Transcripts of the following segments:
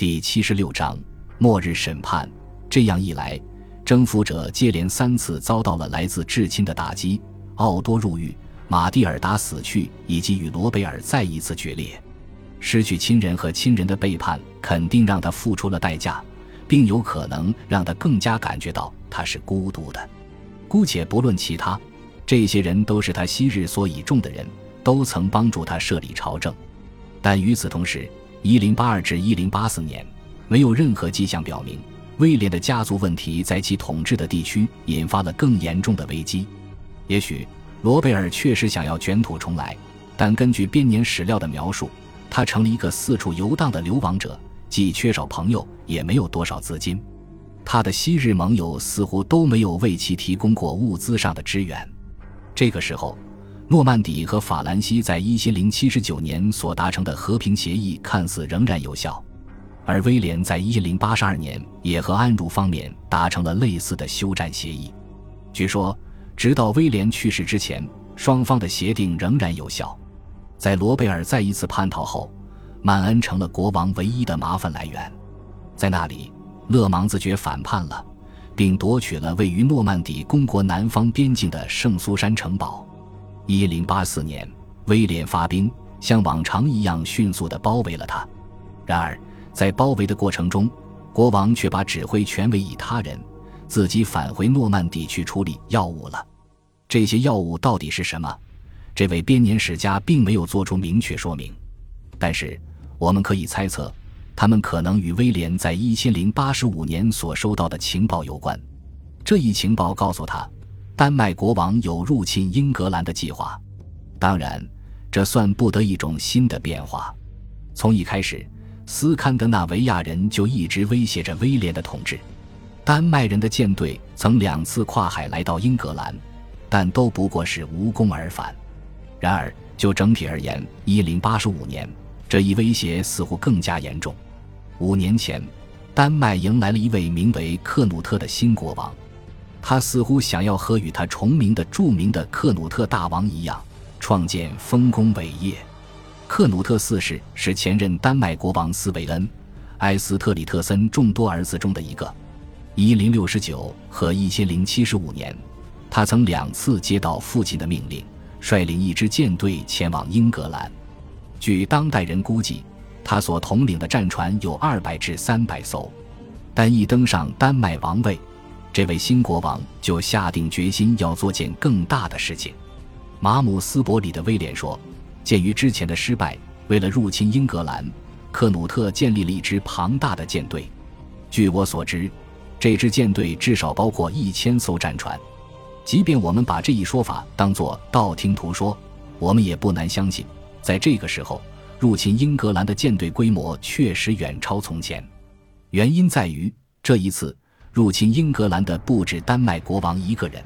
第七十六章末日审判。这样一来，征服者接连三次遭到了来自至亲的打击：奥多入狱，马蒂尔达死去，以及与罗贝尔再一次决裂。失去亲人和亲人的背叛，肯定让他付出了代价，并有可能让他更加感觉到他是孤独的。姑且不论其他，这些人都是他昔日所倚重的人，都曾帮助他设立朝政。但与此同时，一零八二至一零八四年，没有任何迹象表明威廉的家族问题在其统治的地区引发了更严重的危机。也许罗贝尔确实想要卷土重来，但根据编年史料的描述，他成了一个四处游荡的流亡者，既缺少朋友，也没有多少资金。他的昔日盟友似乎都没有为其提供过物资上的支援。这个时候。诺曼底和法兰西在一千零七十九年所达成的和平协议看似仍然有效，而威廉在一零八十二年也和安茹方面达成了类似的休战协议。据说，直到威廉去世之前，双方的协定仍然有效。在罗贝尔再一次叛逃后，曼恩成了国王唯一的麻烦来源。在那里，勒芒自觉反叛了，并夺取了位于诺曼底公国南方边境的圣苏珊城堡。一零八四年，威廉发兵，像往常一样迅速地包围了他。然而，在包围的过程中，国王却把指挥权委以他人，自己返回诺曼底去处理药物了。这些药物到底是什么？这位编年史家并没有做出明确说明。但是，我们可以猜测，他们可能与威廉在一千零八十五年所收到的情报有关。这一情报告诉他。丹麦国王有入侵英格兰的计划，当然，这算不得一种新的变化。从一开始，斯堪的纳维亚人就一直威胁着威廉的统治。丹麦人的舰队曾两次跨海来到英格兰，但都不过是无功而返。然而，就整体而言，一零八十五年这一威胁似乎更加严重。五年前，丹麦迎来了一位名为克努特的新国王。他似乎想要和与他重名的著名的克努特大王一样，创建丰功伟业。克努特四世是前任丹麦国王斯韦恩·埃斯特里特森众多儿子中的一个。一零六九和一千零七十五年，他曾两次接到父亲的命令，率领一支舰队前往英格兰。据当代人估计，他所统领的战船有二百至三百艘。但一登上丹麦王位，这位新国王就下定决心要做件更大的事情。马姆斯伯里的威廉说：“鉴于之前的失败，为了入侵英格兰，克努特建立了一支庞大的舰队。据我所知，这支舰队至少包括一千艘战船。即便我们把这一说法当作道听途说，我们也不难相信，在这个时候，入侵英格兰的舰队规模确实远超从前。原因在于这一次。”入侵英格兰的不止丹麦国王一个人，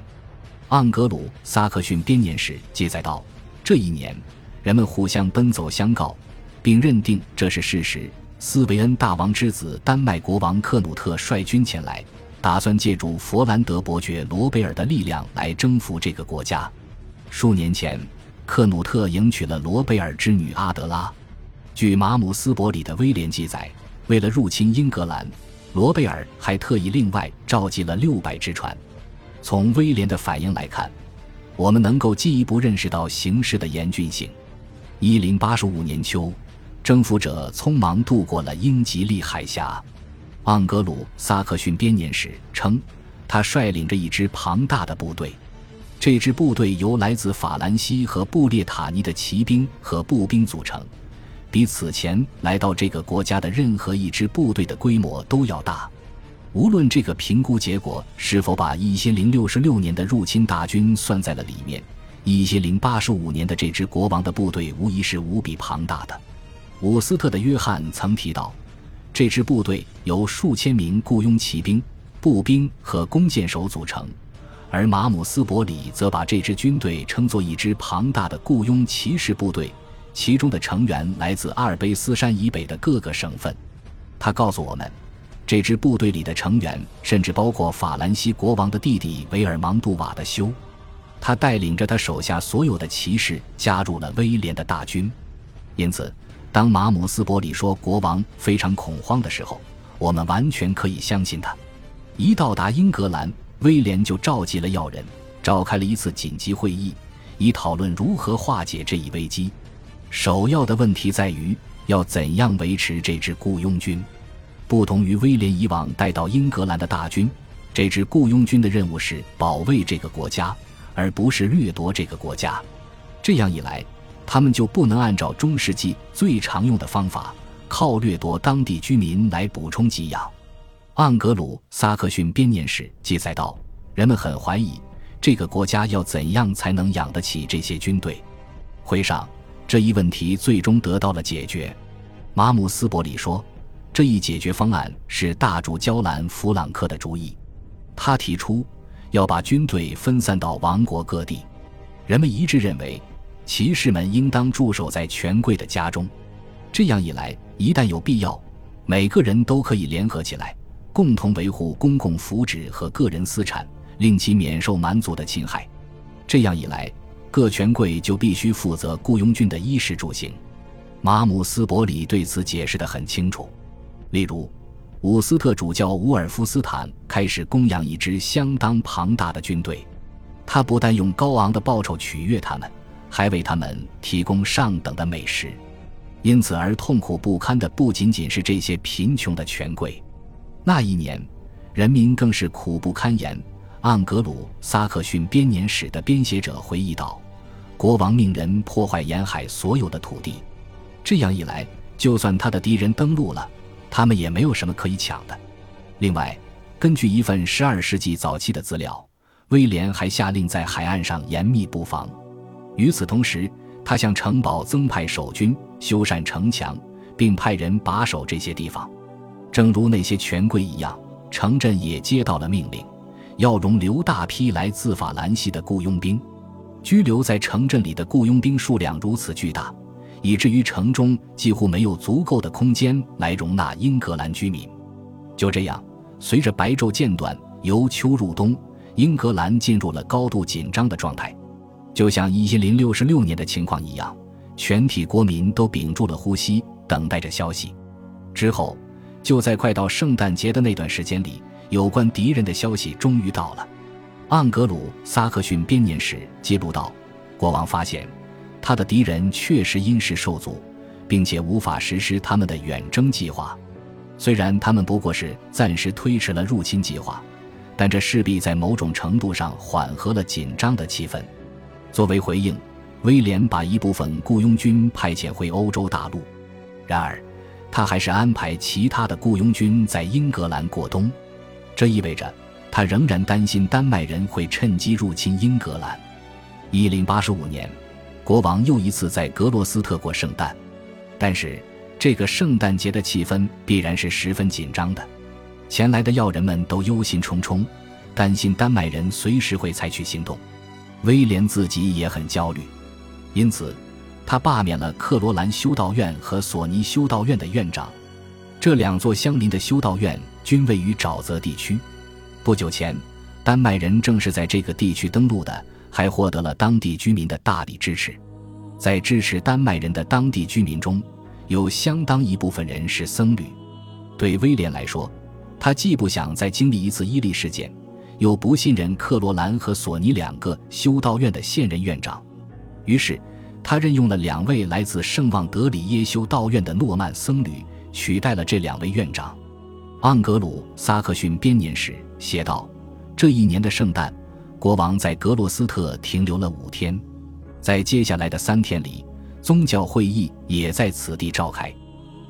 《盎格鲁撒克逊编年史》记载道：这一年，人们互相奔走相告，并认定这是事实。斯维恩大王之子丹麦国王克努特率军前来，打算借助佛兰德伯爵罗贝尔的力量来征服这个国家。数年前，克努特迎娶了罗贝尔之女阿德拉。据马姆斯伯里的威廉记载，为了入侵英格兰。罗贝尔还特意另外召集了六百只船。从威廉的反应来看，我们能够进一步认识到形势的严峻性。一零八十五年秋，征服者匆忙渡过了英吉利海峡。盎格鲁撒克逊编年史称，他率领着一支庞大的部队。这支部队由来自法兰西和布列塔尼的骑兵和步兵组成。比此前来到这个国家的任何一支部队的规模都要大。无论这个评估结果是否把一千零六十六年的入侵大军算在了里面，一千零八十五年的这支国王的部队无疑是无比庞大的。伍斯特的约翰曾提到，这支部队由数千名雇佣骑兵、步兵和弓箭手组成，而马姆斯伯里则把这支军队称作一支庞大的雇佣骑士部队。其中的成员来自阿尔卑斯山以北的各个省份。他告诉我们，这支部队里的成员甚至包括法兰西国王的弟弟维尔芒杜瓦的修。他带领着他手下所有的骑士加入了威廉的大军。因此，当马姆斯伯里说国王非常恐慌的时候，我们完全可以相信他。一到达英格兰，威廉就召集了要人，召开了一次紧急会议，以讨论如何化解这一危机。首要的问题在于要怎样维持这支雇佣军。不同于威廉以往带到英格兰的大军，这支雇佣军的任务是保卫这个国家，而不是掠夺这个国家。这样一来，他们就不能按照中世纪最常用的方法，靠掠夺当地居民来补充给养。盎格鲁撒克逊编年史记载道：“人们很怀疑这个国家要怎样才能养得起这些军队。”会上，这一问题最终得到了解决。马姆斯伯里说。这一解决方案是大主教兰·弗朗克的主意。他提出要把军队分散到王国各地。人们一致认为，骑士们应当驻守在权贵的家中。这样一来，一旦有必要，每个人都可以联合起来，共同维护公共福祉和个人私产，令其免受蛮族的侵害。这样一来，各权贵就必须负责雇佣军的衣食住行。马姆斯伯里对此解释得很清楚。例如，伍斯特主教乌尔夫斯坦开始供养一支相当庞大的军队，他不但用高昂的报酬取悦他们，还为他们提供上等的美食。因此而痛苦不堪的不仅仅是这些贫穷的权贵，那一年，人民更是苦不堪言。盎格鲁撒克逊编年史的编写者回忆道：“国王命人破坏沿海所有的土地，这样一来，就算他的敌人登陆了。”他们也没有什么可以抢的。另外，根据一份十二世纪早期的资料，威廉还下令在海岸上严密布防。与此同时，他向城堡增派守军、修缮城墙，并派人把守这些地方。正如那些权贵一样，城镇也接到了命令，要容留大批来自法兰西的雇佣兵。拘留在城镇里的雇佣兵数量如此巨大。以至于城中几乎没有足够的空间来容纳英格兰居民。就这样，随着白昼渐短，由秋入冬，英格兰进入了高度紧张的状态。就像一零六十六年的情况一样，全体国民都屏住了呼吸，等待着消息。之后，就在快到圣诞节的那段时间里，有关敌人的消息终于到了。盎格鲁撒克逊编年史记录道，国王发现。他的敌人确实因势受阻，并且无法实施他们的远征计划。虽然他们不过是暂时推迟了入侵计划，但这势必在某种程度上缓和了紧张的气氛。作为回应，威廉把一部分雇佣军派遣回欧洲大陆。然而，他还是安排其他的雇佣军在英格兰过冬。这意味着他仍然担心丹麦人会趁机入侵英格兰。一零八十五年。国王又一次在格罗斯特过圣诞，但是这个圣诞节的气氛必然是十分紧张的。前来的要人们都忧心忡忡，担心丹麦人随时会采取行动。威廉自己也很焦虑，因此他罢免了克罗兰修道院和索尼修道院的院长。这两座相邻的修道院均位于沼泽地区。不久前，丹麦人正是在这个地区登陆的。还获得了当地居民的大力支持，在支持丹麦人的当地居民中，有相当一部分人是僧侣。对威廉来说，他既不想再经历一次伊利事件，又不信任克罗兰和索尼两个修道院的现任院长，于是他任用了两位来自圣旺德里耶修道院的诺曼僧侣，取代了这两位院长。盎格鲁撒克逊编年史写道：这一年的圣诞。国王在格洛斯特停留了五天，在接下来的三天里，宗教会议也在此地召开。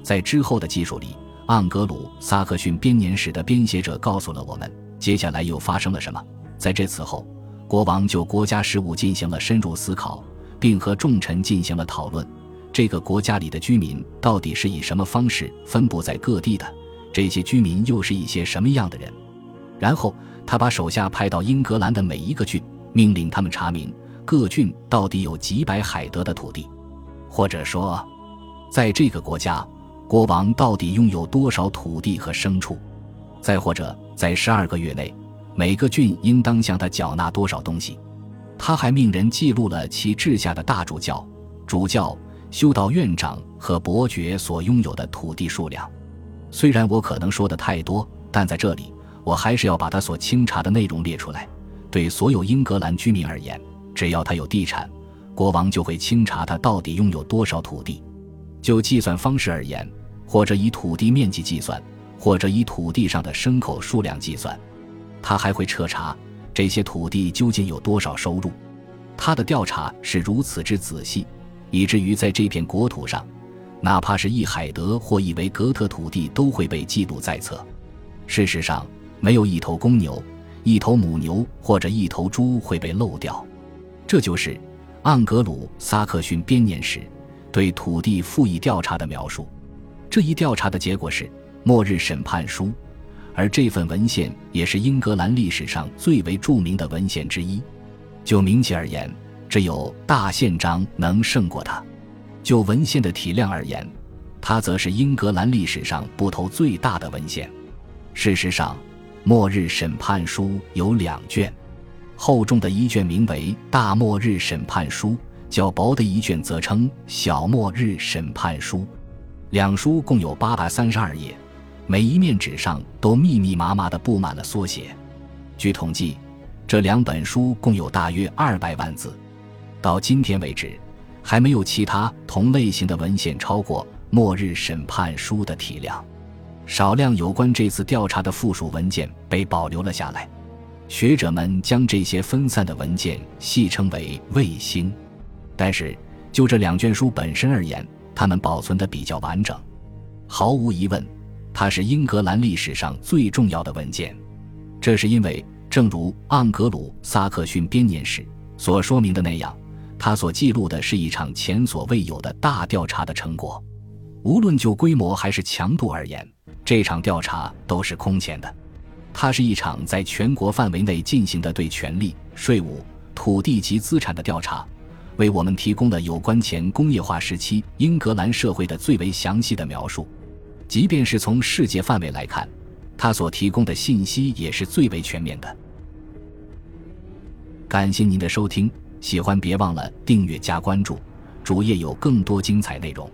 在之后的记述里，盎格鲁撒克逊编年史的编写者告诉了我们，接下来又发生了什么。在这此后，国王就国家事务进行了深入思考，并和众臣进行了讨论：这个国家里的居民到底是以什么方式分布在各地的？这些居民又是一些什么样的人？然后。他把手下派到英格兰的每一个郡，命令他们查明各郡到底有几百海德的土地，或者说，在这个国家，国王到底拥有多少土地和牲畜；再或者，在十二个月内，每个郡应当向他缴纳多少东西。他还命人记录了其治下的大主教、主教、修道院长和伯爵所拥有的土地数量。虽然我可能说的太多，但在这里我还是要把他所清查的内容列出来。对所有英格兰居民而言，只要他有地产，国王就会清查他到底拥有多少土地。就计算方式而言，或者以土地面积计算，或者以土地上的牲口数量计算，他还会彻查这些土地究竟有多少收入。他的调查是如此之仔细，以至于在这片国土上。哪怕是一海德或一维格特土地都会被记录在册。事实上，没有一头公牛、一头母牛或者一头猪会被漏掉。这就是盎格鲁撒克逊编年史对土地复议调查的描述。这一调查的结果是《末日审判书》，而这份文献也是英格兰历史上最为著名的文献之一。就名气而言，只有大宪章能胜过它。就文献的体量而言，它则是英格兰历史上部头最大的文献。事实上，《末日审判书》有两卷，厚重的一卷名为《大末日审判书》，较薄的一卷则称《小末日审判书》。两书共有八百三十二页，每一面纸上都密密麻麻地布满了缩写。据统计，这两本书共有大约二百万字。到今天为止。还没有其他同类型的文献超过《末日审判书》的体量。少量有关这次调查的附属文件被保留了下来，学者们将这些分散的文件戏称为“卫星”。但是就这两卷书本身而言，它们保存的比较完整。毫无疑问，它是英格兰历史上最重要的文件。这是因为，正如《盎格鲁撒克逊编年史》所说明的那样。它所记录的是一场前所未有的大调查的成果，无论就规模还是强度而言，这场调查都是空前的。它是一场在全国范围内进行的对权力、税务、土地及资产的调查，为我们提供了有关前工业化时期英格兰社会的最为详细的描述。即便是从世界范围来看，它所提供的信息也是最为全面的。感谢您的收听。喜欢别忘了订阅加关注，主页有更多精彩内容。